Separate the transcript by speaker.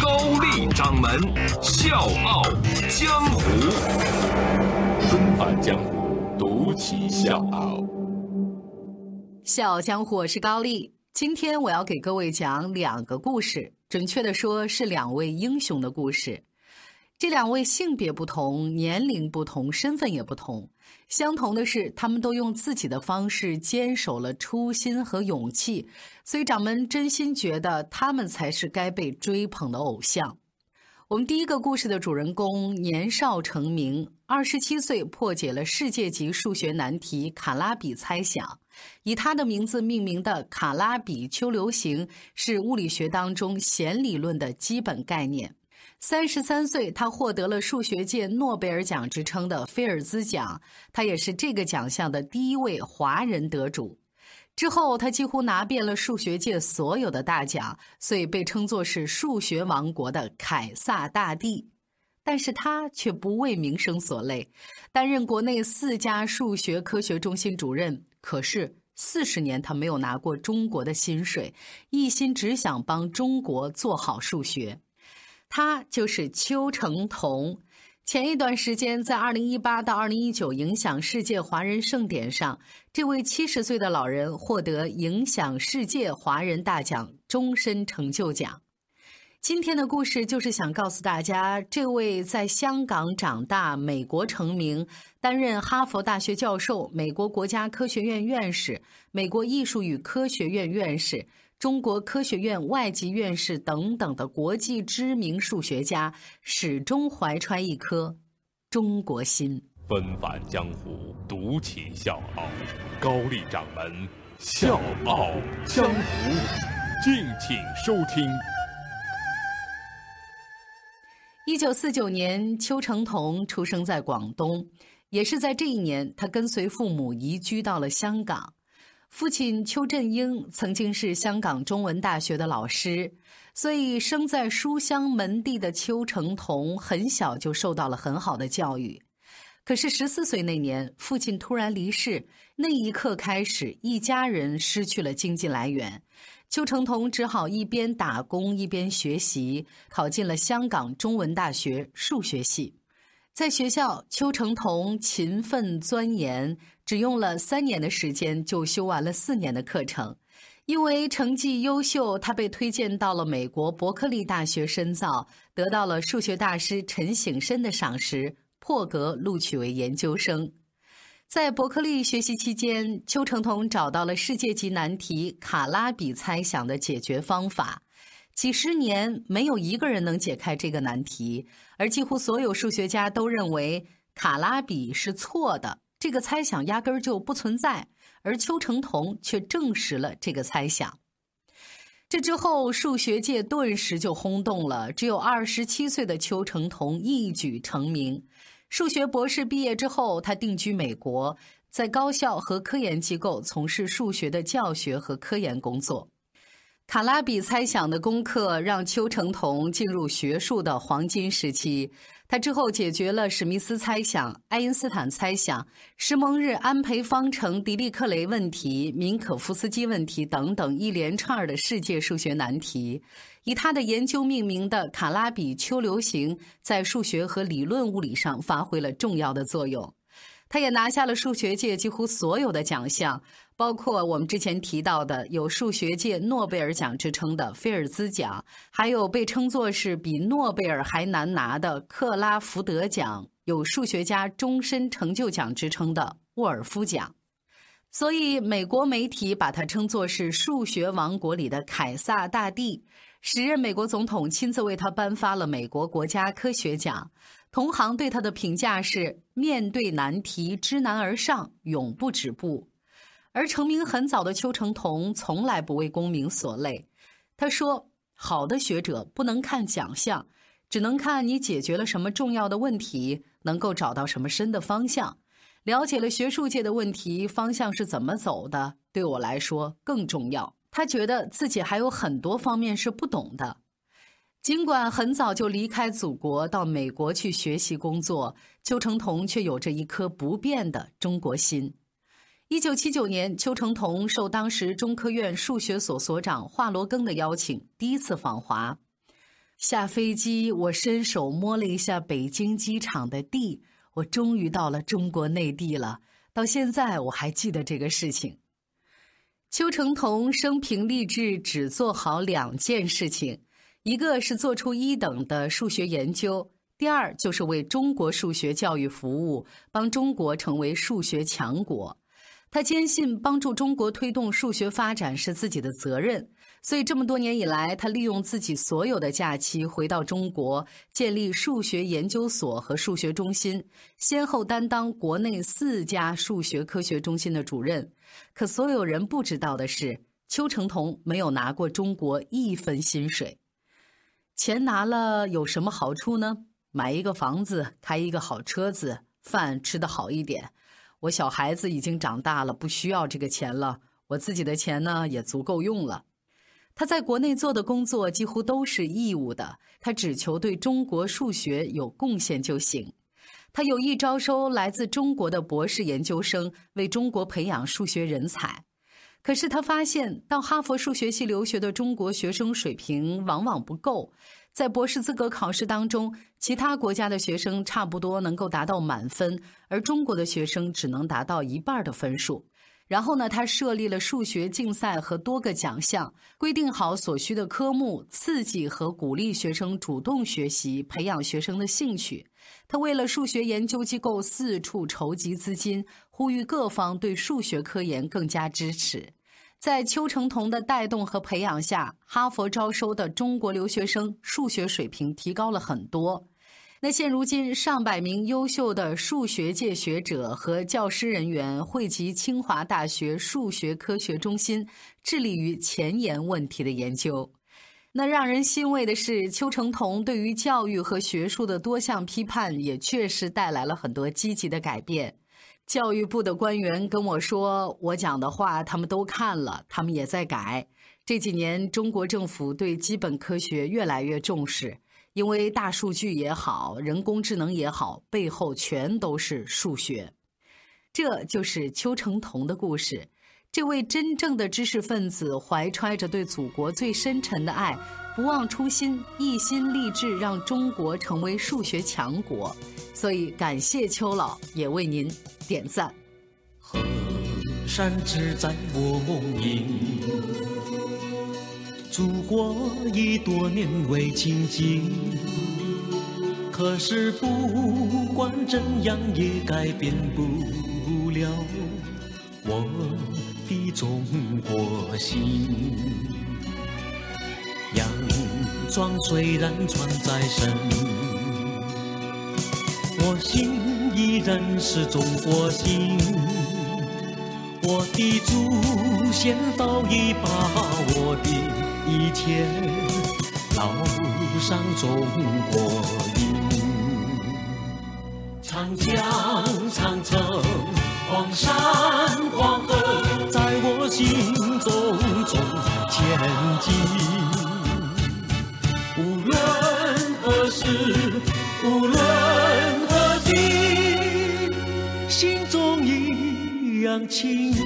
Speaker 1: 高丽掌门笑傲江湖，
Speaker 2: 重返江湖，独骑笑傲。
Speaker 3: 笑傲江湖，我是高丽。今天我要给各位讲两个故事，准确的说是两位英雄的故事。这两位性别不同，年龄不同，身份也不同。相同的是，他们都用自己的方式坚守了初心和勇气，所以掌门真心觉得他们才是该被追捧的偶像。我们第一个故事的主人公年少成名，二十七岁破解了世界级数学难题卡拉比猜想，以他的名字命名的卡拉比丘流形是物理学当中弦理论的基本概念。三十三岁，他获得了数学界诺贝尔奖之称的菲尔兹奖，他也是这个奖项的第一位华人得主。之后，他几乎拿遍了数学界所有的大奖，所以被称作是数学王国的凯撒大帝。但是他却不为名声所累，担任国内四家数学科学中心主任。可是四十年，他没有拿过中国的薪水，一心只想帮中国做好数学。他就是邱成桐。前一段时间，在二零一八到二零一九影响世界华人盛典上，这位七十岁的老人获得影响世界华人大奖终身成就奖。今天的故事就是想告诉大家，这位在香港长大、美国成名、担任哈佛大学教授、美国国家科学院院士、美国艺术与科学院院士。中国科学院外籍院士等等的国际知名数学家，始终怀揣一颗中国心。
Speaker 2: 纷返江湖，独起笑傲。高丽掌门笑傲江湖，敬请收听。
Speaker 3: 一九四九年，邱成桐出生在广东，也是在这一年，他跟随父母移居到了香港。父亲邱振英曾经是香港中文大学的老师，所以生在书香门第的邱成桐很小就受到了很好的教育。可是十四岁那年，父亲突然离世，那一刻开始，一家人失去了经济来源，邱成桐只好一边打工一边学习，考进了香港中文大学数学系。在学校，邱成桐勤奋钻研。只用了三年的时间就修完了四年的课程，因为成绩优秀，他被推荐到了美国伯克利大学深造，得到了数学大师陈省身的赏识，破格录取为研究生。在伯克利学习期间，邱成桐找到了世界级难题卡拉比猜想的解决方法，几十年没有一个人能解开这个难题，而几乎所有数学家都认为卡拉比是错的。这个猜想压根儿就不存在，而邱成桐却证实了这个猜想。这之后，数学界顿时就轰动了。只有二十七岁的邱成桐一举成名。数学博士毕业之后，他定居美国，在高校和科研机构从事数学的教学和科研工作。卡拉比猜想的功课让邱成桐进入学术的黄金时期。他之后解决了史密斯猜想、爱因斯坦猜想、施蒙日安培方程、狄利克雷问题、明可夫斯基问题等等一连串的世界数学难题。以他的研究命名的卡拉比丘流形，在数学和理论物理上发挥了重要的作用。他也拿下了数学界几乎所有的奖项。包括我们之前提到的有数学界诺贝尔奖之称的菲尔兹奖，还有被称作是比诺贝尔还难拿的克拉福德奖，有数学家终身成就奖之称的沃尔夫奖。所以美国媒体把他称作是数学王国里的凯撒大帝。时任美国总统亲自为他颁发了美国国家科学奖。同行对他的评价是：面对难题，知难而上，永不止步。而成名很早的邱成桐从来不为功名所累，他说：“好的学者不能看奖项，只能看你解决了什么重要的问题，能够找到什么深的方向。了解了学术界的问题方向是怎么走的，对我来说更重要。他觉得自己还有很多方面是不懂的。尽管很早就离开祖国到美国去学习工作，邱成桐却有着一颗不变的中国心。一九七九年，邱成桐受当时中科院数学所所长华罗庚的邀请，第一次访华。下飞机，我伸手摸了一下北京机场的地，我终于到了中国内地了。到现在我还记得这个事情。邱成桐生平立志只做好两件事情。一个是做出一等的数学研究，第二就是为中国数学教育服务，帮中国成为数学强国。他坚信帮助中国推动数学发展是自己的责任，所以这么多年以来，他利用自己所有的假期回到中国，建立数学研究所和数学中心，先后担当国内四家数学科学中心的主任。可所有人不知道的是，邱成桐没有拿过中国一分薪水。钱拿了有什么好处呢？买一个房子，开一个好车子，饭吃得好一点。我小孩子已经长大了，不需要这个钱了。我自己的钱呢，也足够用了。他在国内做的工作几乎都是义务的，他只求对中国数学有贡献就行。他有意招收来自中国的博士研究生，为中国培养数学人才。可是他发现，到哈佛数学系留学的中国学生水平往往不够，在博士资格考试当中，其他国家的学生差不多能够达到满分，而中国的学生只能达到一半的分数。然后呢，他设立了数学竞赛和多个奖项，规定好所需的科目，刺激和鼓励学生主动学习，培养学生的兴趣。他为了数学研究机构四处筹集资金，呼吁各方对数学科研更加支持。在邱成桐的带动和培养下，哈佛招收的中国留学生数学水平提高了很多。那现如今，上百名优秀的数学界学者和教师人员汇集清华大学数学科学中心，致力于前沿问题的研究。那让人欣慰的是，邱成桐对于教育和学术的多项批判，也确实带来了很多积极的改变。教育部的官员跟我说，我讲的话他们都看了，他们也在改。这几年，中国政府对基本科学越来越重视。因为大数据也好，人工智能也好，背后全都是数学。这就是邱成桐的故事。这位真正的知识分子，怀揣着对祖国最深沉的爱，不忘初心，一心立志让中国成为数学强国。所以，感谢邱老，也为您点赞。
Speaker 4: 河山只在我梦里。祖国已多年未亲近，可是不管怎样也改变不了我的中国心。洋装虽然穿在身，我心依然是中国心。我的祖先早已把我的。一切烙上中国印，长江、长城、黄山、黄河，无论何地，心中一样亲。